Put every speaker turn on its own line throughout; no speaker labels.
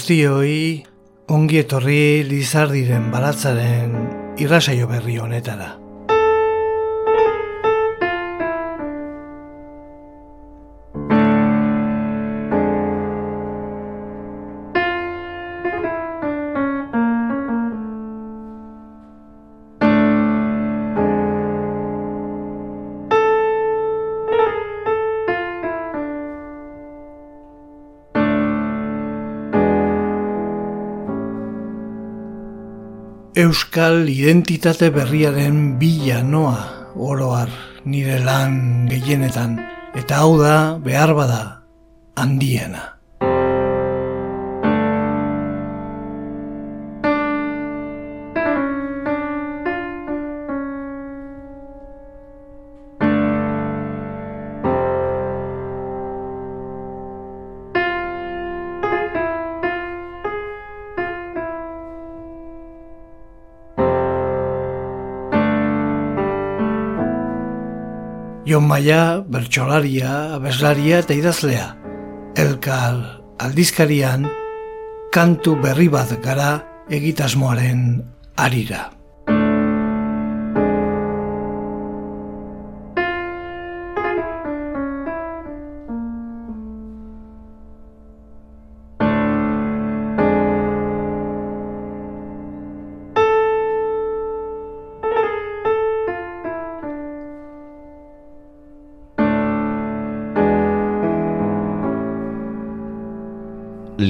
guztioi ongi etorri lizardiren baratzaren irrasaio berri honetara. Euskal identitate berriaren bila noa oroar nire lan gehienetan eta hau da behar bada handiena. Jon Maia, bertxolaria, abeslaria eta idazlea. Elkar aldizkarian, kantu berri bat gara egitasmoaren arira.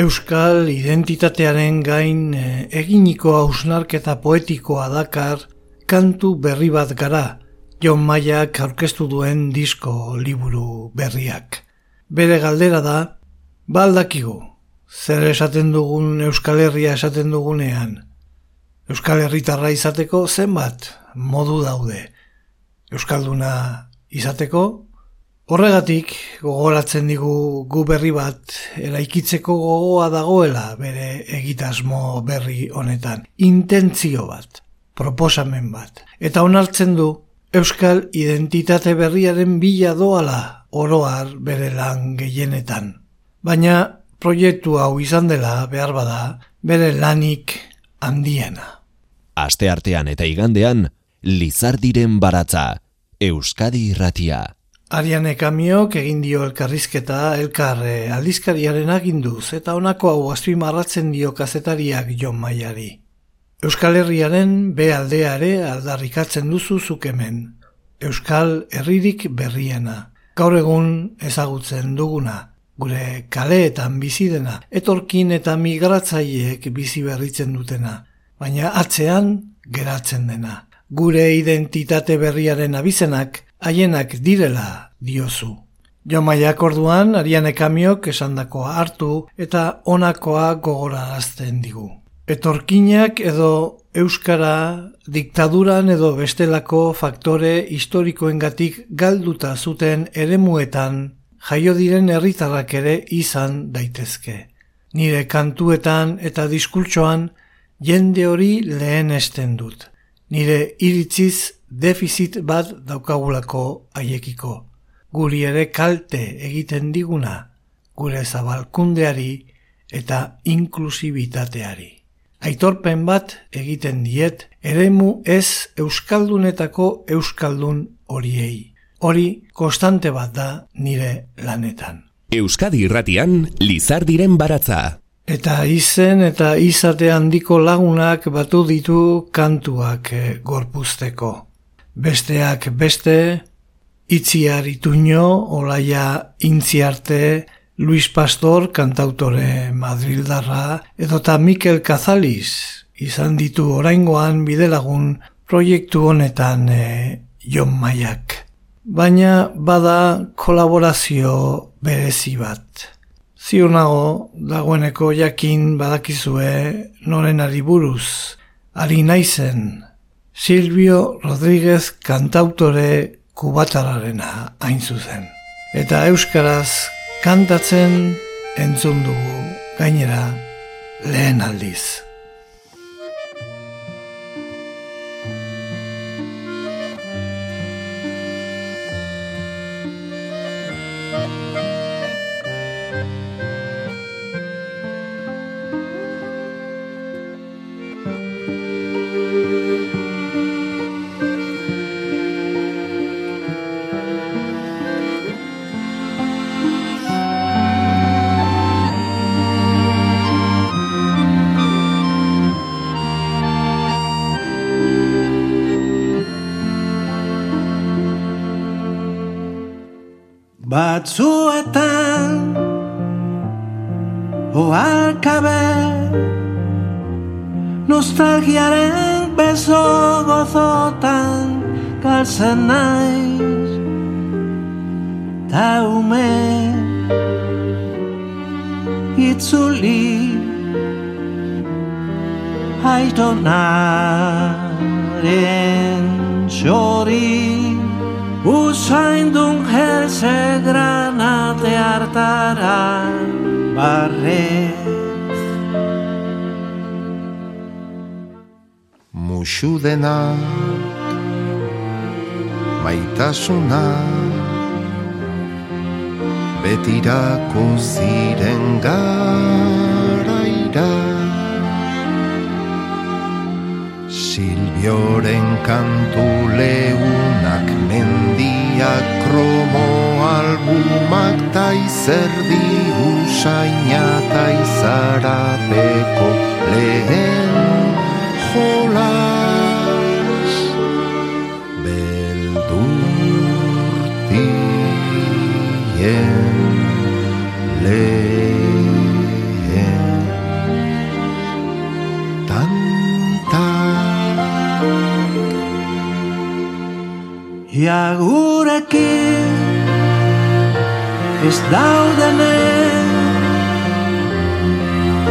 Euskal identitatearen gain eh, eginiko hausnarketa poetikoa dakar kantu berri bat gara, Jon Maiak aurkeztu duen disko liburu berriak. Bere galdera da, baldakigu, zer esaten dugun Euskal Herria esaten dugunean. Euskal Herritarra izateko zenbat modu daude. Euskalduna izateko Horregatik, gogoratzen digu gu berri bat eraikitzeko gogoa dagoela bere egitasmo berri honetan. Intentzio bat, proposamen bat. Eta onartzen du, Euskal identitate berriaren bila doala oroar bere lan gehienetan. Baina proiektu hau izan dela behar bada bere lanik handiena.
Aste artean eta igandean, Lizardiren baratza, Euskadi irratia.
Ariane Kamiok egin dio elkarrizketa elkar aldizkariaren aginduz eta honako hau azpimarratzen dio kazetariak Jon Maiari. Euskal Herriaren be aldeare aldarrikatzen duzu zukemen. Euskal Herririk berriena. Gaur egun ezagutzen duguna. Gure kaleetan bizi dena. Etorkin eta migratzaileek bizi berritzen dutena. Baina atzean geratzen dena. Gure identitate berriaren abizenak haienak direla diozu. Jo maiak orduan, ariane kamiok esandakoa hartu eta onakoa gogorarazten digu. Etorkinak edo Euskara diktaduran edo bestelako faktore historikoengatik galduta zuten eremuetan jaio diren herritarrak ere izan daitezke. Nire kantuetan eta diskurtsoan jende hori lehen esten dut. Nire iritziz defizit bat daukagulako haiekiko. Guri ere kalte egiten diguna, gure zabalkundeari eta inklusibitateari. Aitorpen bat egiten diet, eremu ez euskaldunetako euskaldun horiei. Hori konstante bat da nire lanetan.
Euskadi irratian, Lizardiren baratza.
Eta izen eta izate handiko lagunak batu ditu kantuak eh, gorpuzteko besteak beste, itziar ituño, olaia intziarte, Luis Pastor, kantautore Madrildarra, edota Mikel Kazaliz, izan ditu oraingoan bidelagun proiektu honetan e, Jon Maiak. baina bada kolaborazio berezi bat. Ziur nago dagoeneko jakin badakizue noren ari buruz, ari naizen, Silvio Rodríguez kantautore kubatararena hain zuzen. Eta euskaraz kantatzen entzun dugu gainera lehen aldiz.
Dena Maitasuna. Betirako ziren garaira Silbioren kantu leunak mendiak kromo albumak ta izerdi usaina ta izarapeko lehen jolas beldurtien lehen tanta.
Ia gurekin ez daudenen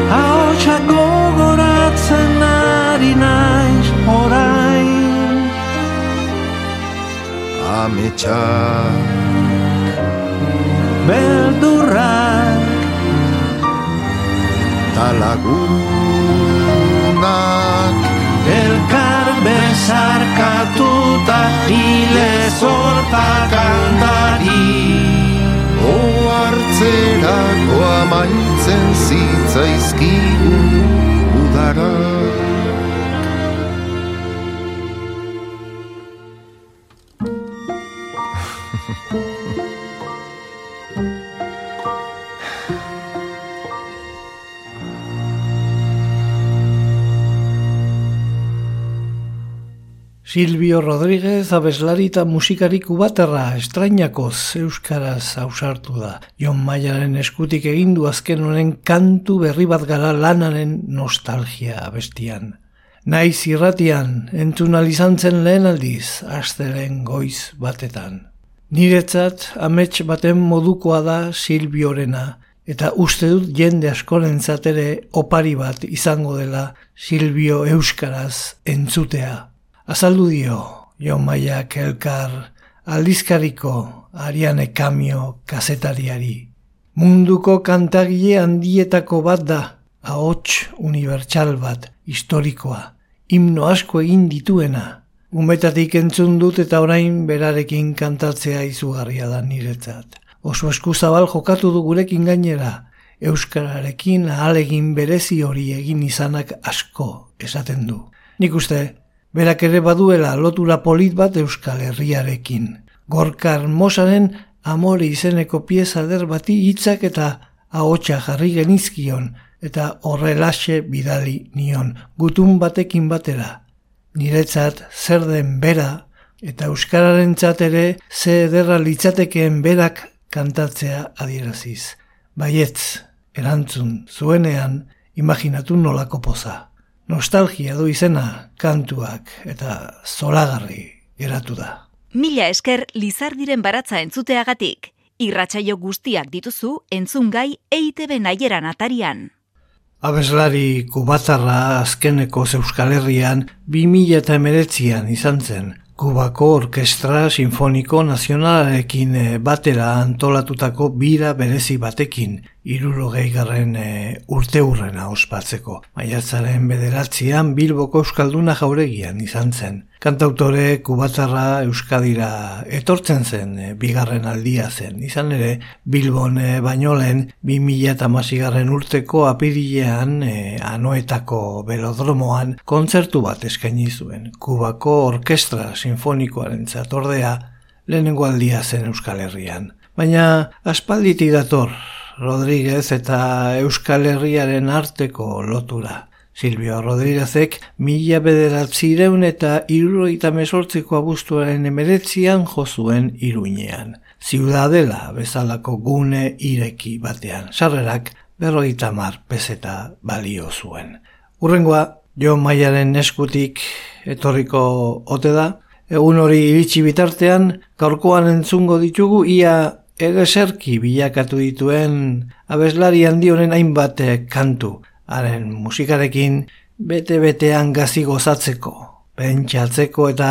Haotxa gogoratzen ari naiz orain.
Ametsak
Beldurrak.
Talagunak
elkar bezarkatuta hile zorta kantari
Oartzerako amaitzen zitzaizkigu udara
Silvio Rodríguez abeslari eta musikariku baterra estrainakoz euskaraz ausartu da. Jon Maiaren eskutik egindu azken honen kantu berri bat gara lanaren nostalgia abestian. Naiz irratian entzun izan zen lehen aldiz, astelen goiz batetan. Niretzat amets baten modukoa da Silbiorena, eta uste dut jende askorentzat ere opari bat izango dela Silvio Euskaraz entzutea. Azaldu dio, Jon Maiak elkar aldizkariko Ariane Kamio kazetariari. Munduko kantagile handietako bat da, ahots unibertsal bat, historikoa, himno asko egin dituena. Umetatik entzun dut eta orain berarekin kantatzea izugarria da niretzat. Oso eskuzabal jokatu du gurekin gainera, Euskararekin ahalegin berezi hori egin izanak asko esaten du. Nik uste, berak ere baduela lotura polit bat Euskal Herriarekin. Gorkar Mosaren amore izeneko pieza der bati hitzak eta ahotsa jarri genizkion eta horrelaxe bidali nion, gutun batekin batera. Niretzat zer den bera eta Euskararen ere ze ederra litzatekeen berak kantatzea adieraziz. Baietz, erantzun, zuenean, imaginatu nolako poza nostalgia du izena kantuak eta zolagarri geratu da.
Mila esker Lizardiren baratza entzuteagatik. Irratsaio guztiak dituzu entzungai EITB naieran atarian.
Abeslari kubatarra azkeneko Euskal Herrian 2008an izan zen. Kubako Orkestra Sinfoniko Nazionalarekin batera antolatutako bira berezi batekin irurogei garren e, urte hurrena ospatzeko. Maiatzaren bederatzean Bilboko Euskalduna jauregian izan zen. Kantautore kubatarra Euskadira etortzen zen e, bigarren aldia zen. Izan ere Bilbon e, baino lehen 2000 garren urteko apirilean e, anoetako belodromoan kontzertu bat eskaini zuen. Kubako Orkestra Sinfonikoaren zatordea lehenengo aldia zen Euskal Herrian. Baina aspalditi dator Rodríguez eta Euskal Herriaren arteko lotura. Silvio Rodríguezek mila bederatzireun eta iruroita mesortziko abuztuaren emeretzian jozuen iruinean. Ziudadela bezalako gune ireki batean. Sarrerak berroita mar peseta balio zuen. Urrengoa, jo maiaren eskutik etorriko ote da. Egun hori iritsi bitartean, gaurkoan entzungo ditugu ia egeserki bilakatu dituen abeslari handi honen hainbat kantu haren musikarekin bete-betean gazi gozatzeko, pentsatzeko eta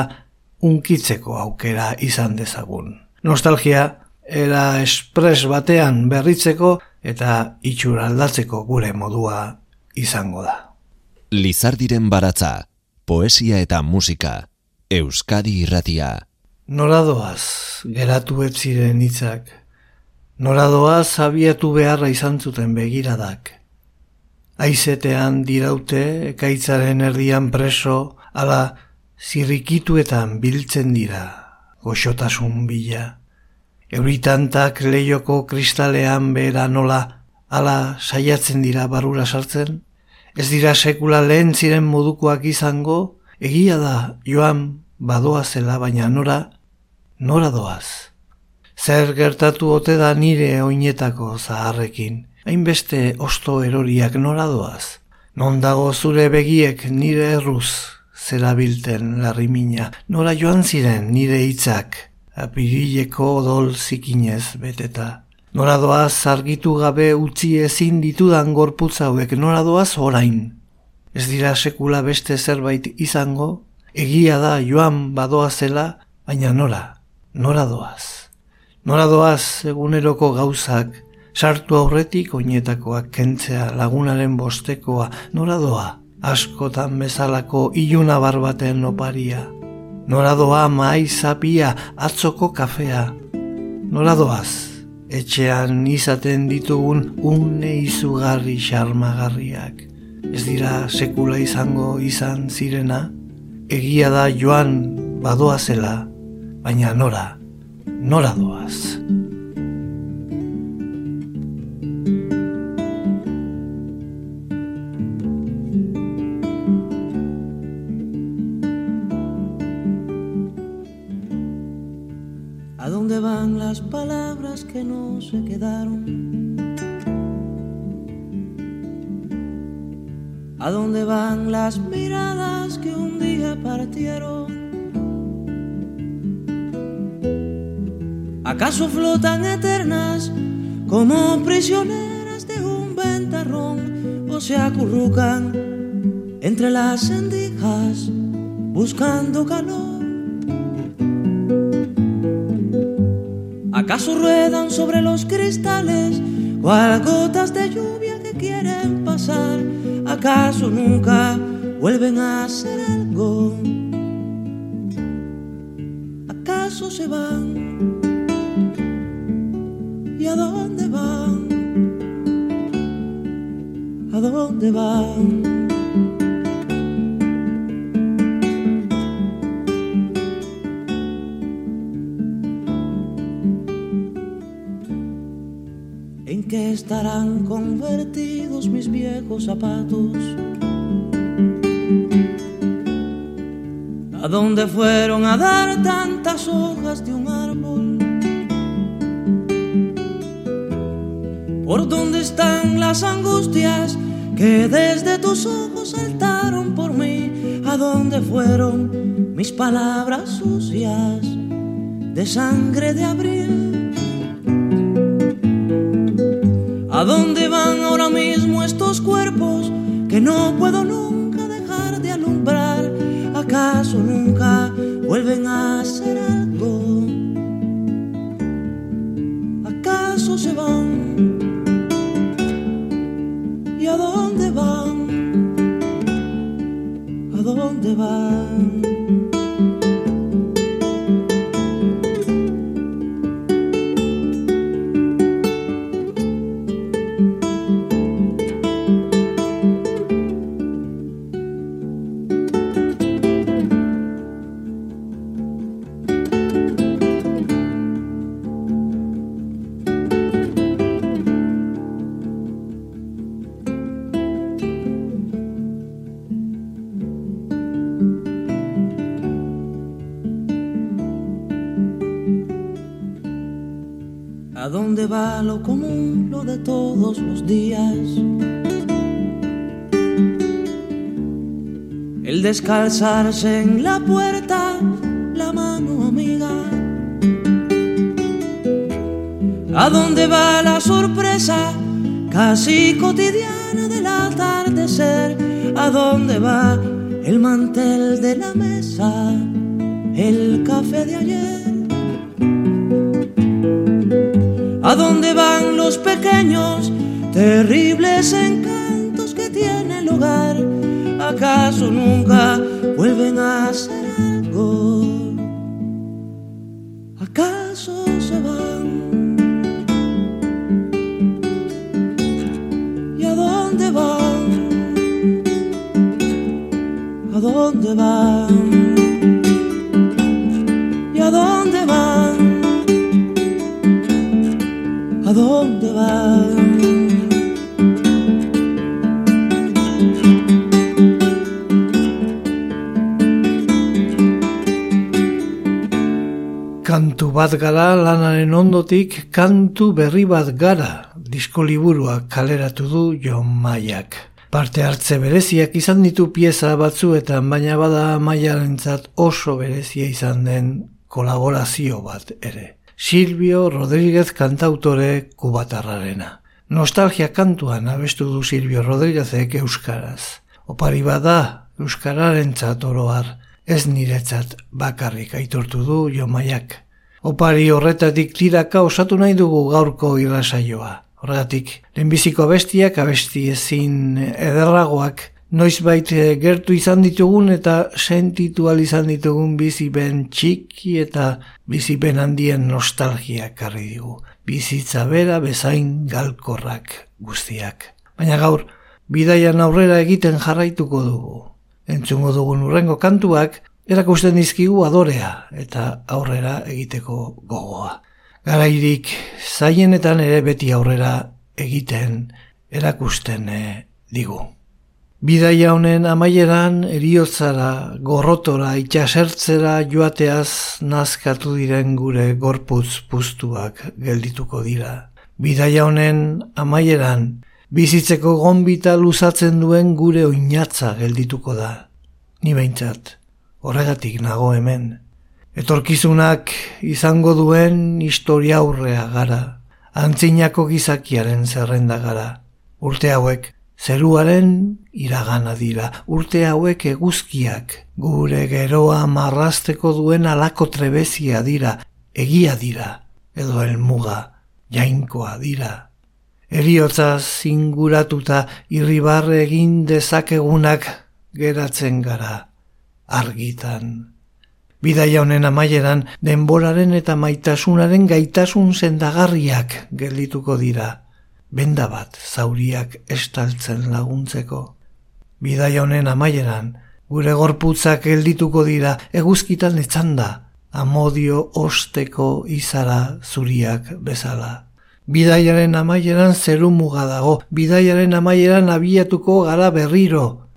unkitzeko aukera izan dezagun. Nostalgia era espres batean berritzeko eta itxura aldatzeko gure modua izango da.
Lizardiren baratza, poesia eta musika, Euskadi irratia.
Noradoaz, geratu etziren hitzak. Noradoaz abiatu beharra izan zuten begiradak. Aizetean diraute, ekaitzaren erdian preso, ala zirrikituetan biltzen dira, goxotasun bila. Euritantak leioko kristalean behera nola, ala saiatzen dira barura sartzen? Ez dira sekula lehen ziren modukoak izango, egia da joan badoa zela baina nora, nora doaz. Zer gertatu ote da nire oinetako zaharrekin, hainbeste osto eroriak noradoaz. Non dago zure begiek nire erruz zerabilten larrimina, nora joan ziren nire hitzak, apirileko odol zikinez beteta. Noradoaz argitu gabe utzi ezin ditudan gorputz hauek noradoaz orain. Ez dira sekula beste zerbait izango, egia da joan badoa zela, baina nora, noradoaz. Noradoaz eguneroko gauzak, sartu aurretik oinetakoak kentzea lagunaren bostekoa, nora doa, askotan bezalako iluna barbaten oparia. Nora doa maizapia, atzoko kafea. Nora doaz, etxean izaten ditugun une izugarri xarmagarriak. Ez dira sekula izango izan zirena, egia da joan badoa zela, baina nora, nora doaz.
las palabras que no se quedaron? ¿A dónde van las miradas que un día partieron? ¿Acaso flotan eternas como prisioneras de un ventarrón o se acurrucan entre las sendijas buscando calor? ¿Acaso ruedan sobre los cristales cual gotas de lluvia que quieren pasar? ¿Acaso nunca vuelven a hacer algo? ¿Acaso se van? ¿A dónde van? estarán convertidos mis viejos zapatos? ¿A dónde fueron a dar tantas hojas de un árbol? ¿Por dónde están las angustias que desde tus ojos saltaron por mí? ¿A dónde fueron mis palabras sucias de sangre de abril. ¿A dónde van ahora mismo estos cuerpos que no puedo nunca dejar de alumbrar? ¿Acaso nunca vuelven a lo común, lo de todos los días. El descalzarse en la puerta, la mano amiga. ¿A dónde va la sorpresa casi cotidiana del atardecer? ¿A dónde va el mantel de la mesa, el café de ayer? ¿A dónde van los pequeños, terribles encantos que tiene el hogar? ¿Acaso nunca vuelven a ser
gara lanaren ondotik kantu berri bat gara disko liburua kaleratu du Jon Maiak. Parte hartze bereziak izan ditu pieza batzuetan, baina bada maiarentzat oso berezia izan den kolaborazio bat ere. Silvio Rodríguez kantautore kubatarrarena. Nostalgia kantuan abestu du Silvio Rodríguezek euskaraz. Opari bada euskararen oroar, ez niretzat bakarrik aitortu du jomaiak. Opari horretatik tiraka osatu nahi dugu gaurko irrasaioa. Horregatik, lehenbiziko abestiak abesti ezin ederragoak noizbait eh, gertu izan ditugun eta sentitu izan ditugun bizipen txiki eta bizipen handien nostalgia karri digu. Bizitza bera bezain galkorrak guztiak. Baina gaur, bidaian aurrera egiten jarraituko dugu. Entzungo dugun urrengo kantuak, erakusten dizkigu adorea eta aurrera egiteko gogoa. Garairik, zaienetan ere beti aurrera egiten erakusten eh, digu. Bidaia honen amaieran eriotzara, gorrotora, itxasertzera joateaz nazkatu diren gure gorputz puztuak geldituko dira. Bidaia honen amaieran, bizitzeko gonbita luzatzen duen gure oinatza geldituko da. Ni behintzat, horregatik nago hemen. Etorkizunak izango duen historia aurrea gara, antzinako gizakiaren zerrenda gara. Urte hauek, Zeruaren iragana dira, urte hauek eguzkiak, gure geroa marrasteko duen alako trebezia dira, egia dira, edo elmuga, jainkoa dira. Eriotza zinguratuta irribarre egin dezakegunak geratzen gara, argitan. Bidaia honen amaieran, denboraren eta maitasunaren gaitasun zendagarriak geldituko dira benda bat zauriak estaltzen laguntzeko. Bidai honen amaieran, gure gorputzak geldituko dira eguzkitan etzanda, amodio osteko izara zuriak bezala. Bidaiaren amaieran zeru muga dago, bidaiaren amaieran abiatuko gara berriro.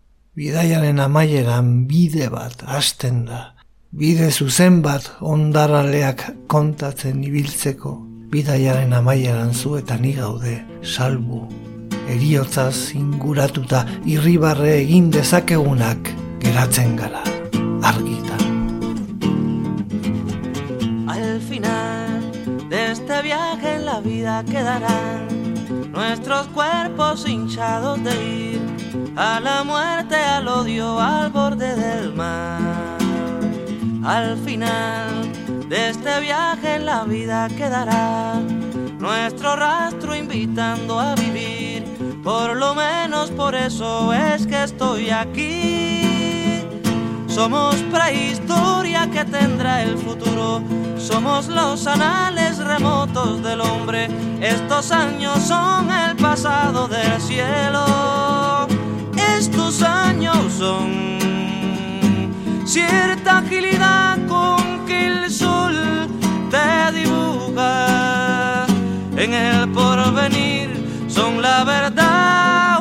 Bidaiaren amaieran bide bat hasten da, bide zuzen bat ondaraleak kontatzen ibiltzeko. Bidaiaren amaieran zu eta ni gaude, salbu, eriotzaz inguratuta irribarre egin dezakegunak geratzen gara, argita.
Al este viaje en la vida quedarán nuestros cuerpos hinchados de ir a la muerte, al odio, al borde del mar. Al final de este viaje en la vida quedará nuestro rastro invitando a vivir. Por lo menos por eso es que estoy aquí. Somos prehistoria que tendrá el futuro. Somos los anales remotos del hombre. Estos años son el pasado del cielo. Estos años son cierta agilidad con que el sol te dibuja. En el porvenir son la verdad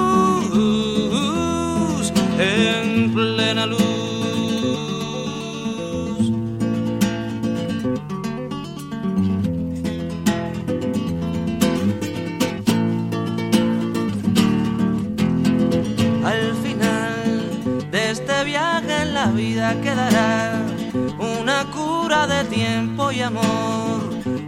de tiempo y amor,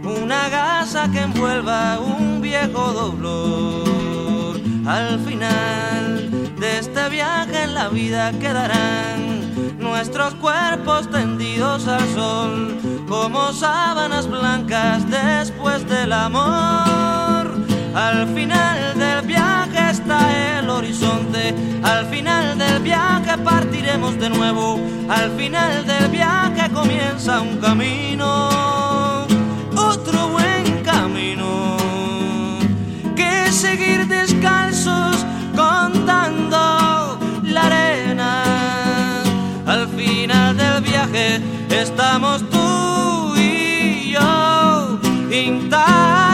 una gasa que envuelva un viejo dolor. Al final de este viaje en la vida quedarán nuestros cuerpos tendidos al sol como sábanas blancas después del amor. Al final del viaje está el horizonte, al final del viaje partiremos de nuevo, al final del viaje comienza un camino, otro buen camino, que seguir descalzos contando la arena. Al final del viaje estamos tú y yo intactos.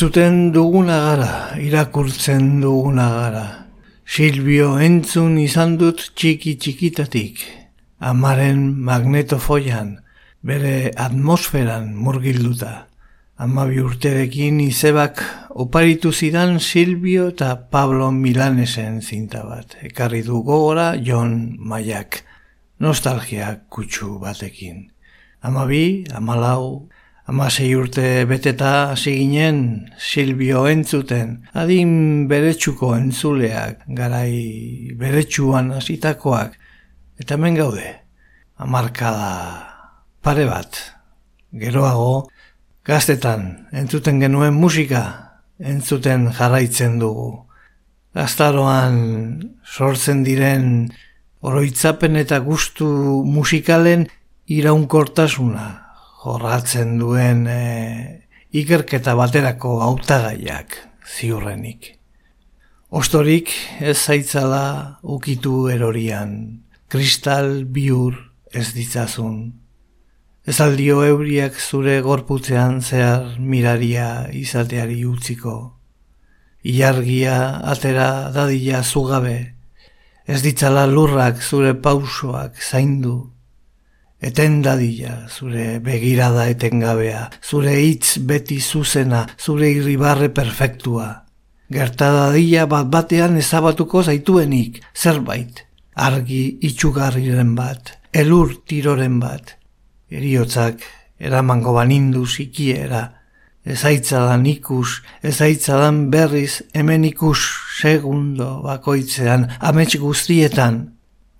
Entzuten duguna gara, irakurtzen duguna gara. Silbio entzun izan dut txiki txikitatik. Amaren magnetofoian, bere atmosferan murgilduta. Amabi urterekin izebak oparitu zidan Silbio eta Pablo Milanesen zinta bat. Ekarri du gogora Jon Maiak. Nostalgia kutsu batekin. Amabi, amalau, Amasei urte beteta hasi ginen Silbio entzuten, adin beretsuko entzuleak, garai beretsuan hasitakoak, eta hemen gaude, amarkada pare bat, geroago, gaztetan entzuten genuen musika, entzuten jarraitzen dugu. Gaztaroan sortzen diren oroitzapen eta gustu musikalen iraunkortasuna, jorratzen duen e, ikerketa baterako hautagaiak ziurrenik. Ostorik ez zaitzala ukitu erorian, kristal biur ez ditzazun. Ez aldio euriak zure gorputzean zehar miraria izateari utziko. Ilargia atera dadila zugabe, ez ditzala lurrak zure pausoak zaindu. Eten dadila, zure begirada etengabea, zure hitz beti zuzena, zure irribarre perfektua. gertadadila bat batean ezabatuko zaituenik, zerbait, argi itxugarriren bat, elur tiroren bat, eriotzak eramango banindu zikiera, ezaitzadan ikus, ezaitzadan berriz hemen ikus segundo bakoitzean, amets guztietan,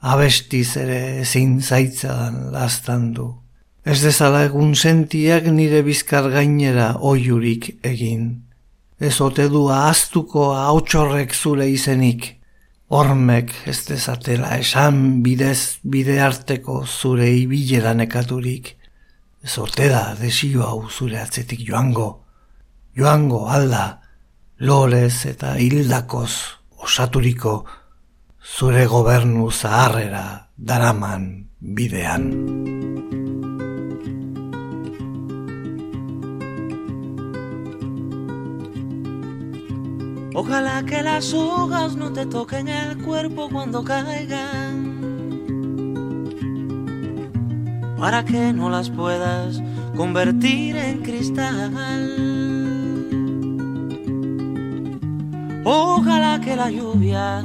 abestiz ere ezin zaitzadan lastan du. Ez dezala egun sentiak nire bizkar gainera oiurik egin. Ez ote du ahaztuko hautsorrek zure izenik. Hormek ez dezatela esan bidez bide arteko zure ibilera nekaturik. Ez ote da desio hau zure atzetik joango. Joango alda, lorez eta hildakoz osaturiko zure gobernu zaharrera daraman bidean.
Ojalá que las hojas no te toquen el cuerpo cuando caigan. Para que no las puedas convertir en cristal. Ojalá que la lluvia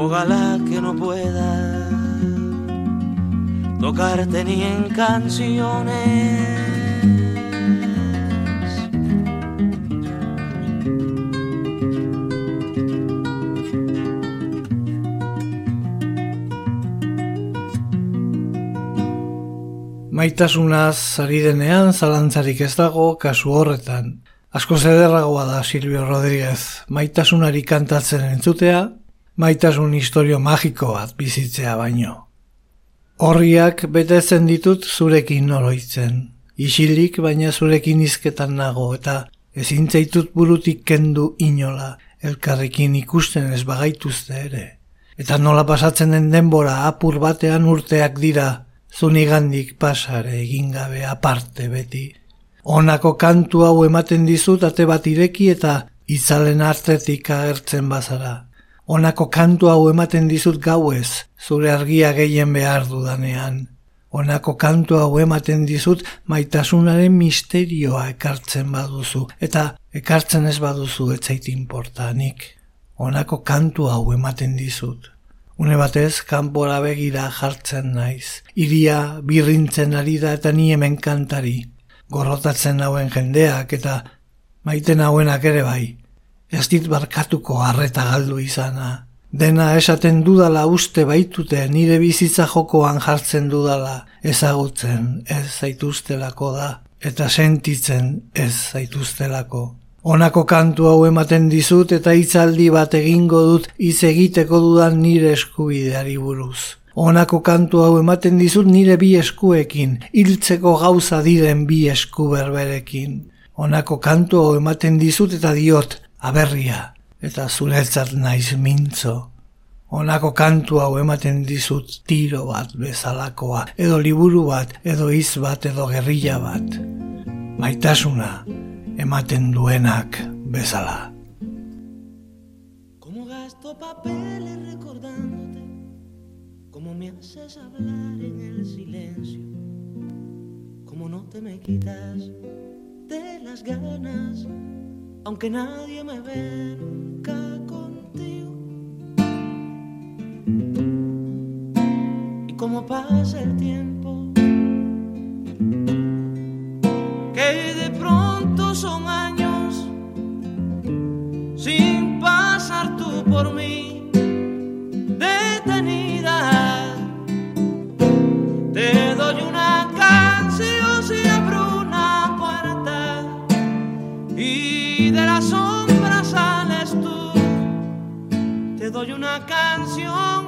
Ojalá que no pueda tocarte ni en canciones.
Maitasunaz ari denean zalantzarik ez dago kasu horretan. Asko zederragoa da Silvio Rodríguez, maitasunari kantatzen entzutea, maitasun historio magiko bat bizitzea baino. Horriak betetzen ditut zurekin oroitzen. Isilik baina zurekin izketan nago eta ezin zaitut burutik kendu inola, elkarrekin ikusten ez bagaituzte ere. Eta nola pasatzen den denbora apur batean urteak dira, zunigandik pasare egin gabe aparte beti. Honako kantu hau ematen dizut ate bat ireki eta itzalen artetik agertzen bazara. Honako kantu hau ematen dizut gauez, zure argia gehien behar dudanean. Honako kantu hau ematen dizut maitasunaren misterioa ekartzen baduzu, eta ekartzen ez baduzu etzait importanik. Honako kantu hau ematen dizut. Une batez, kanpora begira jartzen naiz. Iria birrintzen ari da eta ni hemen kantari. Gorrotatzen hauen jendeak eta maiten hauenak ere bai. Ez dit barkatuko harreta galdu izana. Dena esaten dudala uste baitute nire bizitza jokoan jartzen dudala ezagutzen ez zaituztelako da eta sentitzen ez zaituztelako. Honako kantu hau ematen dizut eta hitzaldi bat egingo dut hitz egiteko dudan nire eskubideari buruz. Honako kantu hau ematen dizut nire bi eskuekin, hiltzeko gauza diren bi esku berberekin. Honako kantu hau ematen dizut eta diot, aberria, eta zuretzat naiz mintzo. Honako kantu hau ematen dizut tiro bat bezalakoa, edo liburu bat, edo iz bat, edo gerrilla bat. Maitasuna, ematen duenak bezala.
Como gasto papeles recordándote, como me haces hablar en el silencio, como no te me quitas de las ganas aunque nadie me ve nunca contigo. Y como pasa el tiempo, que de pronto son años sin pasar tú por mí, detenida. Te doy una canción si abro una puerta y de la sombra sales tú. Te doy una canción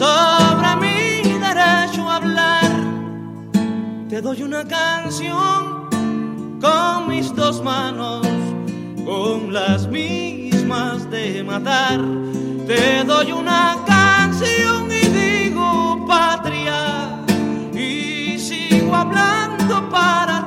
sobre mi derecho a hablar. Te doy una canción con mis dos manos, con las mismas de matar. Te doy una canción y digo patria y sigo hablando para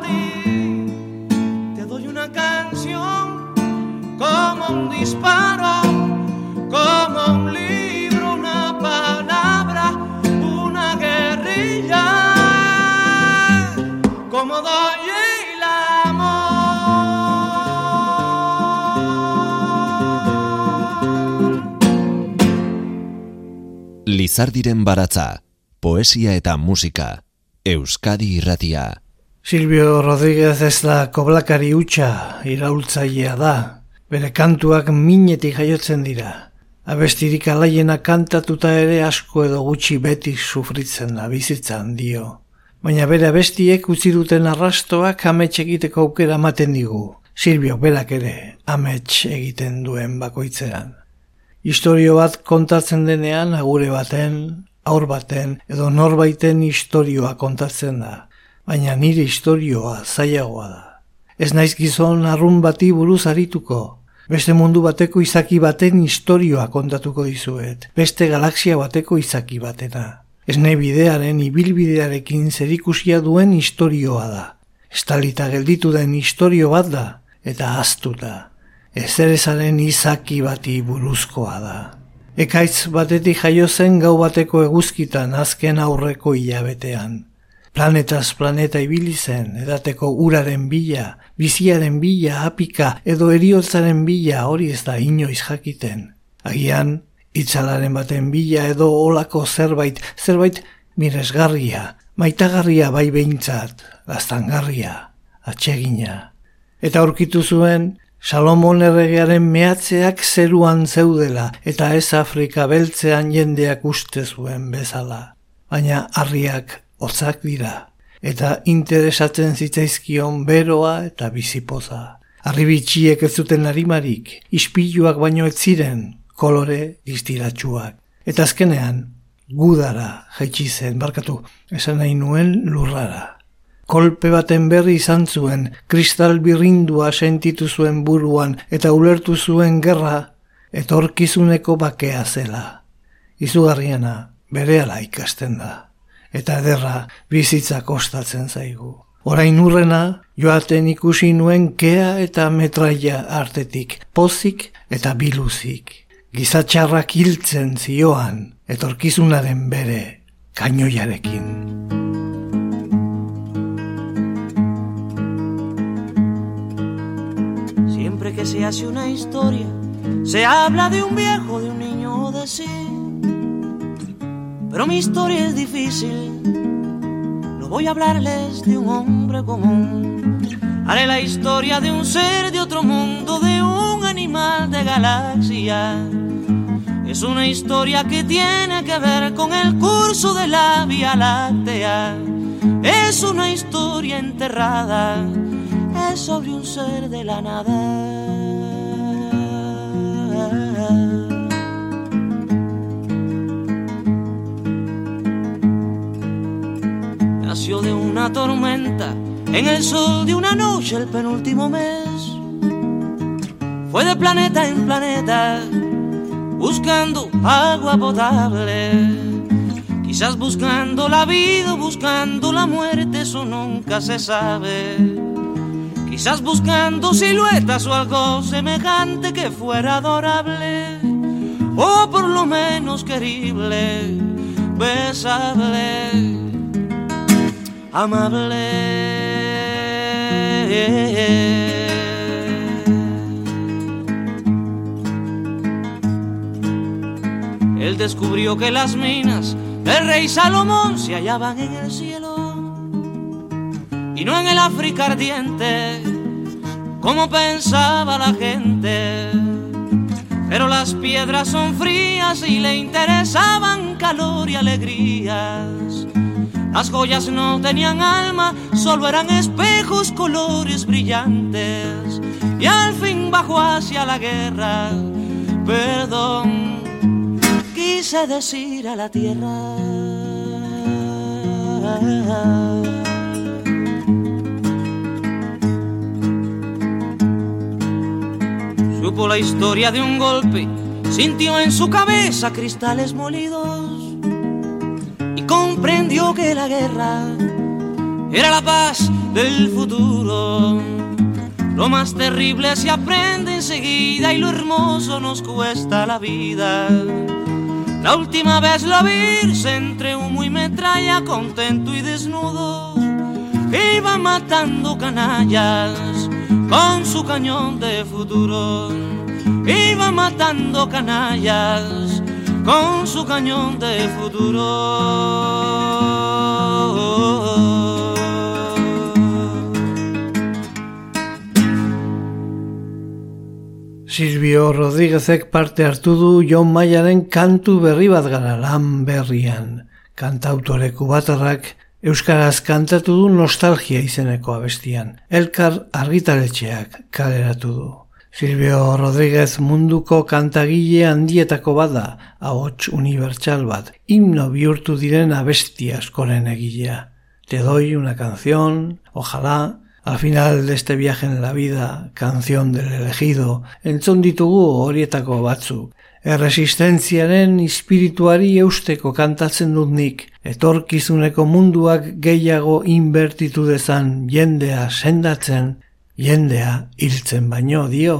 Lizardiren baratza, poesia eta musika, Euskadi irratia.
Silvio Rodríguez ez da koblakari hutsa iraultzailea da. Bere kantuak minetik jaiotzen dira. Abestirik alaiena kantatuta ere asko edo gutxi beti sufritzen da bizitzan dio. Baina bere abestiek utzi duten arrastoak amets egiteko aukera ematen digu. Silvio berak ere amets egiten duen bakoitzean. Historio bat kontatzen denean agure baten, aur baten edo norbaiten historioa kontatzen da. Baina nire historioa zailagoa da. Ez naiz gizon arrun bati buruz arituko. Beste mundu bateko izaki baten historioa kontatuko dizuet. Beste galaxia bateko izaki batena. esne bidearen ibilbidearekin zerikusia duen istorioa da. Estalita gelditu den istorio bat da, eta aztuta. Ezerezaren izaki bati buruzkoa da. Ekaitz batetik jaio zen gau bateko eguzkitan azken aurreko hilabetean. Planetaz planeta ibili zen, edateko uraren bila, biziaren bila, apika edo eriotzaren bila hori ez da inoiz jakiten. Agian, itzalaren baten bila edo olako zerbait, zerbait miresgarria, maitagarria bai behintzat, gaztangarria, atsegina. Eta aurkitu zuen, Salomon erregearen mehatzeak zeruan zeudela eta ez Afrika beltzean jendeak uste zuen bezala. Baina harriak hotzak dira eta interesatzen zitzaizkion beroa eta bizipoza. Arribitxiek ez zuten harimarik, ispiluak baino ez ziren, kolore distiratsuak. Eta azkenean, gudara jaitsi zen, barkatu, esan nahi nuen lurrara. Kolpe baten berri izan zuen, kristal birrindua sentitu zuen buruan eta ulertu zuen gerra, etorkizuneko bakea zela. Izugarriena, berehala ikasten da. Eta ederra bizitza kostatzen zaigu. Orain urrena, joaten ikusi nuen kea eta metraia artetik, pozik eta biluzik. Gizatxarrak hiltzen zioan, etorkizunaren bere, kainoiarekin.
Que se hace una historia, se habla de un viejo, de un niño de sí. Pero mi historia es difícil, no voy a hablarles de un hombre común. Haré la historia de un ser de otro mundo, de un animal de galaxia. Es una historia que tiene que ver con el curso de la Vía Láctea. Es una historia enterrada sobre un ser de la nada. Nació de una tormenta en el sol de una noche el penúltimo mes. Fue de planeta en planeta buscando agua potable. Quizás buscando la vida, buscando la muerte, eso nunca se sabe quizás buscando siluetas o algo semejante que fuera adorable, o por lo menos querible, besable, amable. Él descubrió que las minas del rey Salomón se hallaban en el cielo y no en el África ardiente, como pensaba la gente. Pero las piedras son frías y le interesaban calor y alegrías. Las joyas no tenían alma, solo eran espejos, colores brillantes. Y al fin bajó hacia la guerra, perdón, quise decir a la tierra. Supo la historia de un golpe, sintió en su cabeza cristales molidos y comprendió que la guerra era la paz del futuro. Lo más terrible se aprende enseguida y lo hermoso nos cuesta la vida. La última vez lo vi entre humo y metralla, contento y desnudo, iba matando canallas con su cañón de futuro. Iba matando canallas con su cañón de futuro.
Silvio Rodríguezek parte hartu du Jon Maiaren kantu berri bat gara lan berrian. Kantautorek kubatarrak Euskaraz kantatu du nostalgia izeneko abestian. Elkar argitaletxeak kaleratu du. Silvio Rodríguez munduko kantagile handietako bada, ahots unibertsal bat, himno bihurtu diren abesti askoren egilea. Te doy una canción, ojalá, al final de este viaje en la vida, canción del elegido, entzon ditugu horietako batzuk, Erresistentziaren espirituari eusteko kantatzen dut nik, etorkizuneko munduak gehiago inbertitu dezan jendea sendatzen, jendea hiltzen baino dio,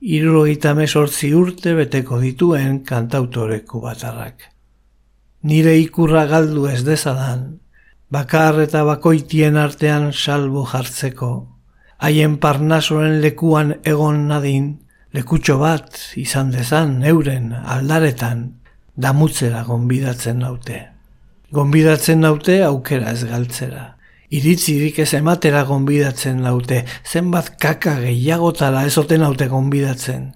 irurogeita mesortzi urte beteko dituen kantautoreku batarrak. Nire ikurra galdu ez dezadan, bakar eta bakoitien artean salbo jartzeko, haien parnasoren lekuan egon nadin, lekutxo bat izan dezan euren aldaretan, damutzera gonbidatzen naute. Gonbidatzen naute aukera ez galtzera. Iritzirik ez ematera gonbidatzen naute, zenbat kaka gehiagotara ezoten naute gonbidatzen.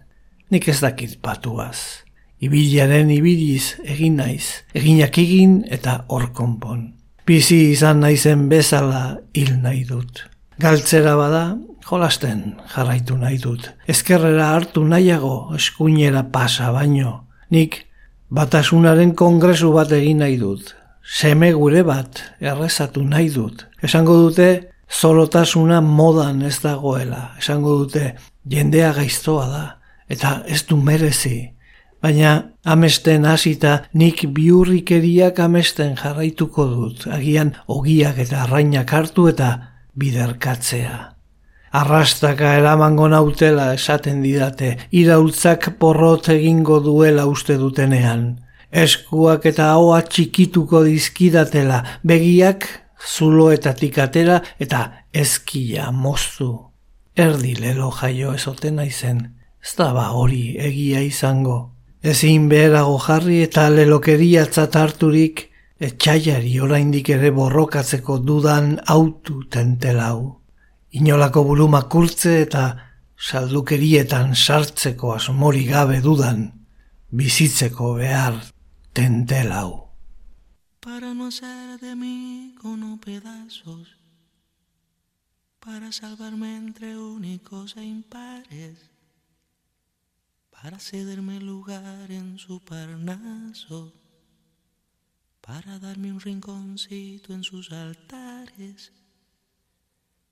Nik ez dakit batuaz. Ibiliaren ibiliz egin naiz, eginak egin eta hor konpon bizi izan naizen bezala hil nahi dut. Galtzera bada, jolasten jarraitu nahi dut. Ezkerrera hartu nahiago eskuinera pasa baino. Nik batasunaren kongresu bat egin nahi dut. Seme gure bat errezatu nahi dut. Esango dute zolotasuna modan ez dagoela. Esango dute jendea gaiztoa da. Eta ez du merezi baina amesten hasita nik biurrikeriak amesten jarraituko dut, agian ogiak eta arrainak hartu eta biderkatzea. Arrastaka eramango nautela esaten didate, iraultzak porrot egingo duela uste dutenean. Eskuak eta hoa txikituko dizkidatela, begiak zuloetatik atera eta ezkia moztu. Erdi lelo jaio ezoten naizen, ez da ba hori egia izango. Ezin beherago jarri eta lelokeria harturik etxaiari oraindik ere borrokatzeko dudan autu tentelau. Inolako buluma kurtze eta saldukerietan sartzeko asmori gabe dudan bizitzeko behar tentelau.
Para no hacer de mí con pedazos, para salvarme entre únicos e impares, para cederme lugar en su parnaso, para darme un rinconcito en sus altares.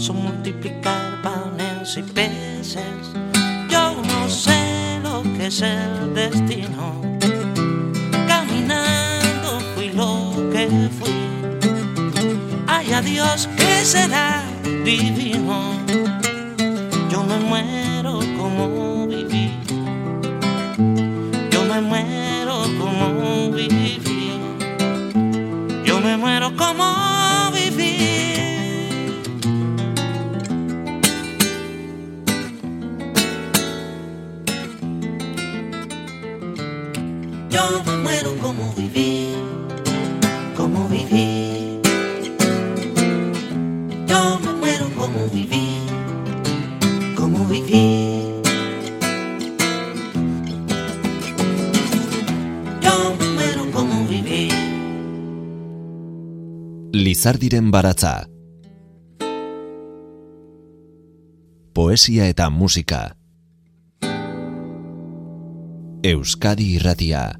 ¿Acaso multiplicar panes y peces? Yo no sé lo que es el destino. Caminando fui lo que fui. Ay, adiós, que será divino. Yo me muero como viví. Yo me muero como viví, como viví. Yo me muero como viví.
Lizardiren baratza. Poesía eta música. Euskadi irratia.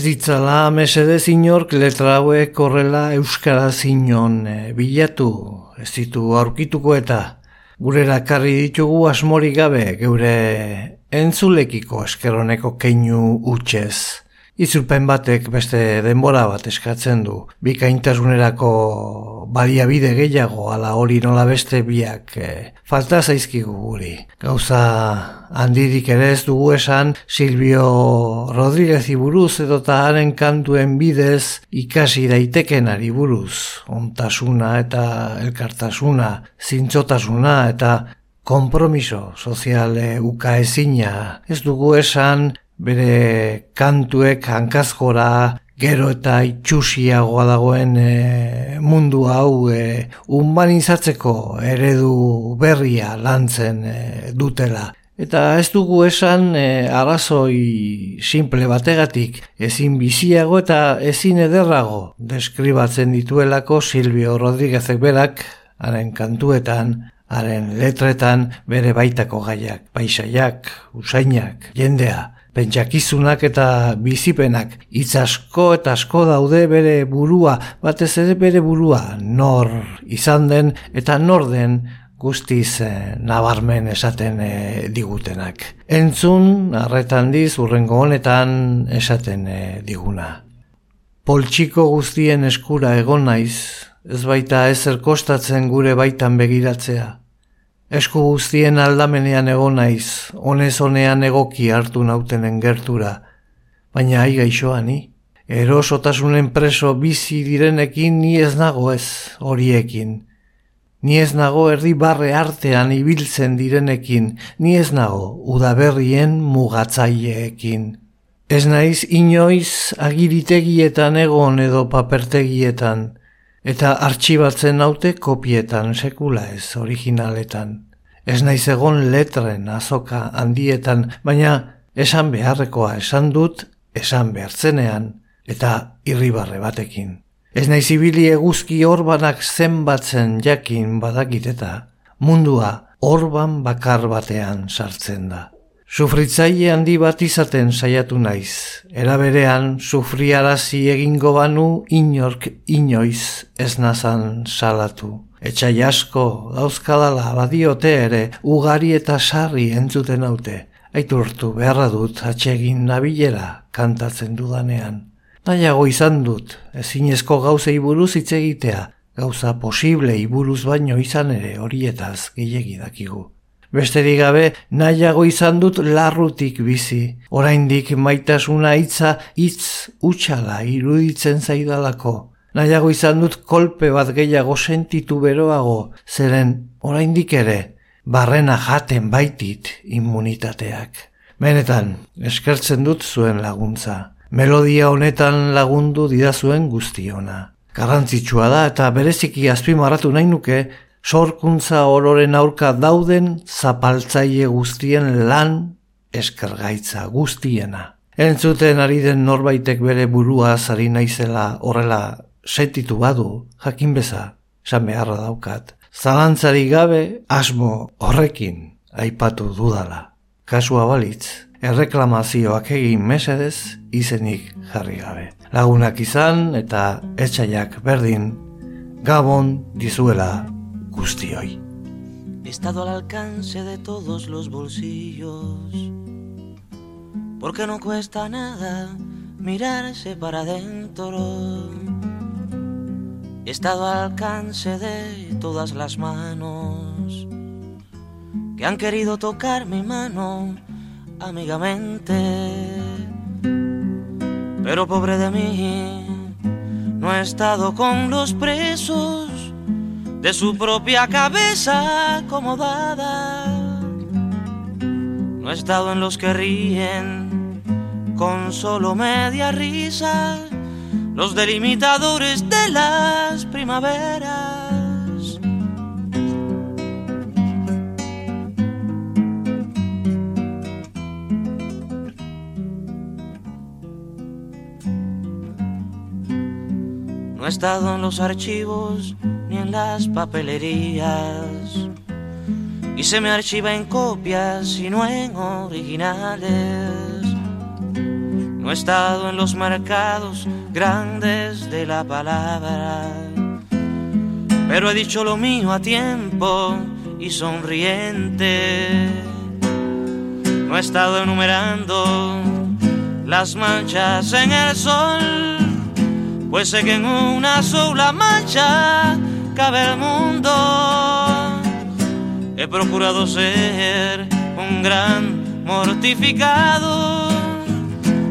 Ez ditzala mesedez inork letra hauek horrela euskaraz inon e, bilatu, ez ditu aurkituko eta gure lakarri ditugu asmorik gabe geure entzulekiko eskeroneko keinu utxez. Itzulpen batek beste denbora bat eskatzen du, bikaintasunerako baliabide gehiago ala hori nola beste biak e, falta zaizkigu guri. Gauza handirik ere ez dugu esan Silvio Rodríguez buruz edota haren kantuen bidez ikasi daitekenari buruz. Ontasuna eta elkartasuna, zintzotasuna eta kompromiso soziale ukaezina. Ez dugu esan bere kantuek hankazgora gero eta itxusiagoa dagoen e, mundu hau e, humanizatzeko eredu berria lantzen e, dutela. Eta ez dugu esan e, arrazoi simple bategatik ezin biziago eta ezin ederrago deskribatzen dituelako Silvio Rodríguezek berak haren kantuetan, haren letretan bere baitako gaiak, paisaiak, usainak, jendea, pentsakizunak eta bizipenak hitz asko eta asko daude bere burua, batez ere bere burua nor izan den eta nor den guztiz eh, nabarmen esaten eh, digutenak. Entzun, arretan diz, urrengo honetan esaten eh, diguna. Poltsiko guztien eskura egon naiz, ez baita ezer kostatzen gure baitan begiratzea. Esku guztien aldamenean egon naiz, honez honean egoki hartu nautenen gertura, baina ai gaixoa ni. Erosotasunen preso bizi direnekin ni ez nago ez horiekin. Ni ez nago erdi barre artean ibiltzen direnekin, ni ez nago udaberrien mugatzaileekin. Ez naiz inoiz agiritegietan egon edo papertegietan, eta artxibatzen naute kopietan sekula ez originaletan. Ez naiz egon letren azoka handietan, baina esan beharrekoa esan dut, esan behartzenean, eta irribarre batekin. Ez naiz ibili eguzki orbanak zenbatzen jakin badakit eta mundua orban bakar batean sartzen da. Sufritzaile handi bat izaten saiatu naiz, eraberean sufriarazi egingo banu inork inoiz ez nazan salatu. Etxai asko dauzkadala badiote ere ugari eta sarri entzuten haute. Aiturtu beharra dut atsegin nabilera kantatzen dudanean. Nahiago izan dut, ezinezko gauzei buruz hitz egitea, gauza posible buruz baino izan ere horietaz gehiegi dakigu. Besterik gabe nahiago izan dut larrutik bizi, oraindik maitasuna hitza hitz utxala iruditzen zaidalako. Nahiago izan dut kolpe bat gehiago sentitu beroago, zeren oraindik ere barrena jaten baitit immunitateak. Benetan, eskertzen dut zuen laguntza. Melodia honetan lagundu didazuen guztiona. Garrantzitsua da eta bereziki azpimarratu nahi nuke sorkuntza ororen aurka dauden zapaltzaile guztien lan eskergaitza guztiena. Entzuten ari den norbaitek bere burua zari naizela horrela setitu badu, jakin beza, esan beharra daukat. Zalantzari gabe asmo horrekin aipatu dudala. Kasua balitz, erreklamazioak egin mesedez izenik jarri gabe. Lagunak izan eta etxaiak berdin gabon dizuela guztioi.
He estado al alcance de todos los bolsillos, porque no cuesta nada mirarse para adentro. He estado al alcance de todas las manos que han querido tocar mi mano amigamente. Pero pobre de mí, no he estado con los presos de su propia cabeza acomodada. No he estado en los que ríen con solo media risa, los delimitadores de las primaveras. No he estado en los archivos ni en las papelerías. Y se me archiva en copias y no en originales. No he estado en los mercados grandes de la palabra, pero he dicho lo mío a tiempo y sonriente. No he estado enumerando las manchas en el sol, pues sé que en una sola mancha cabe el mundo. He procurado ser un gran mortificado,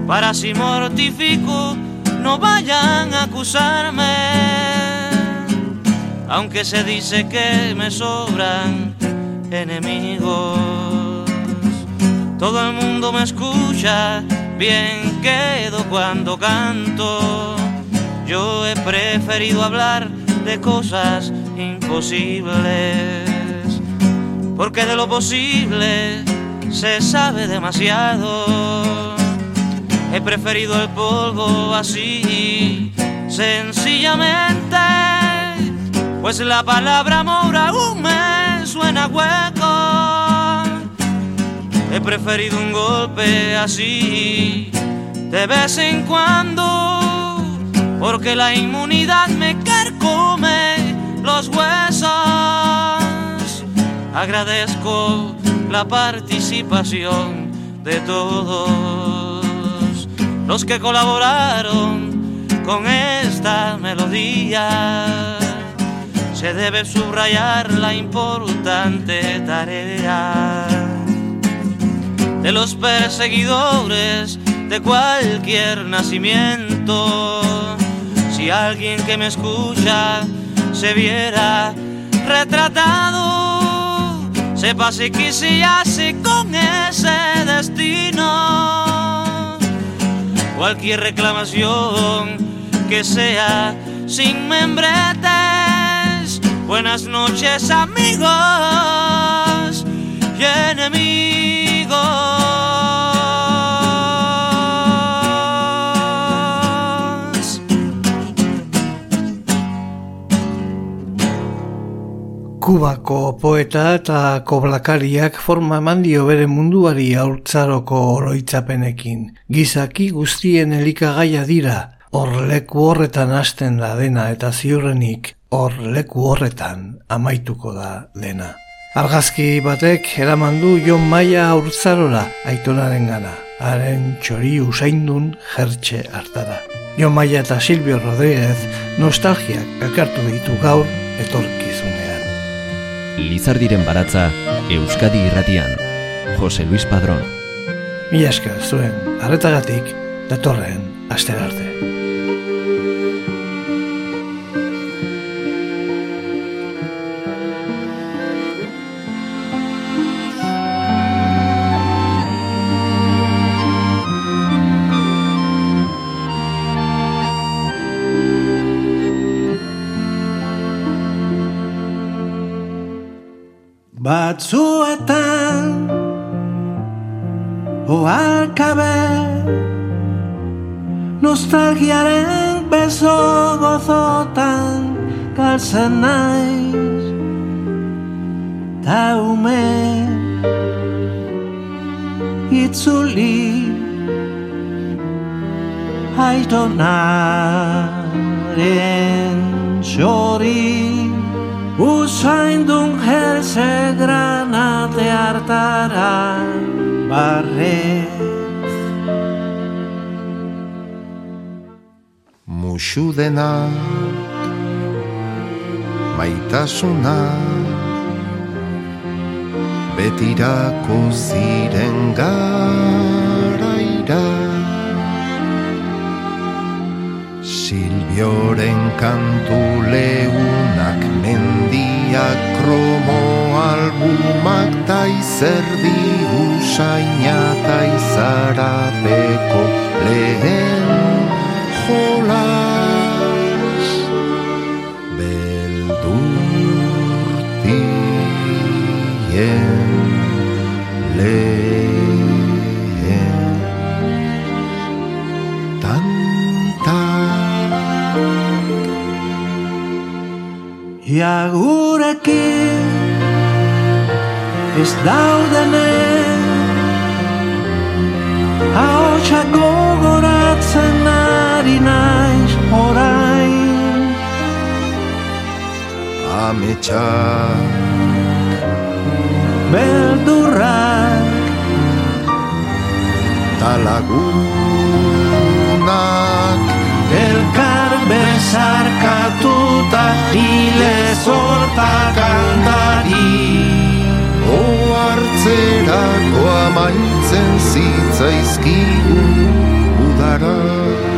para si mortifico no vayan a acusarme, aunque se dice que me sobran enemigos. Todo el mundo me escucha, bien quedo cuando canto. Yo he preferido hablar de cosas imposibles, porque de lo posible se sabe demasiado. He preferido el polvo así, sencillamente, pues la palabra amor aún me suena hueco. He preferido un golpe así, de vez en cuando, porque la inmunidad me carcome los huesos. Agradezco la participación de todos los que colaboraron con esta melodía. Se debe subrayar la importante tarea de los perseguidores de cualquier nacimiento. Si alguien que me escucha se viera retratado, sepa si quisiese con ese destino. Cualquier reclamación que sea sin membretes. Buenas noches amigos y enemigos.
Kubako poeta eta koblakariak forma eman dio bere munduari haurtzaroko oroitzapenekin. Gizaki guztien elikagaia dira, hor leku horretan hasten da dena eta ziurrenik hor leku horretan amaituko da dena. Argazki batek eraman du Jon Maia haurtzarora aitonaren gana, haren txori usaindun jertxe hartara. Jon Maia eta Silvio Rodríguez nostalgiak elkartu ditu gaur etorkizunean.
Lizardiren baratza Euskadi irratian. Jose Luis Padrón.
Mila esker zuen, arretagatik, datorren astera arte.
Batzuetan Oalkabe
Nostalgiaren beso gozotan galtzen naiz Ta ume itzuli Aitonaren txori Usaindun herze granate hartara barrez
musu dena maitasuna betirako ziren garaira Silbioren kantu leunak mendiak kromo albumak ta izerdi usaina ta izarapeko lehen jolas. Beldurtien
Ia gurekin ez daudenen Haotxa gogoratzen ari naiz orain.
Ametsak
Beldurrak
talagunak
elkar bezarkatuta hile zorta kantari
Oartzerako amaitzen zitzaizkigu udara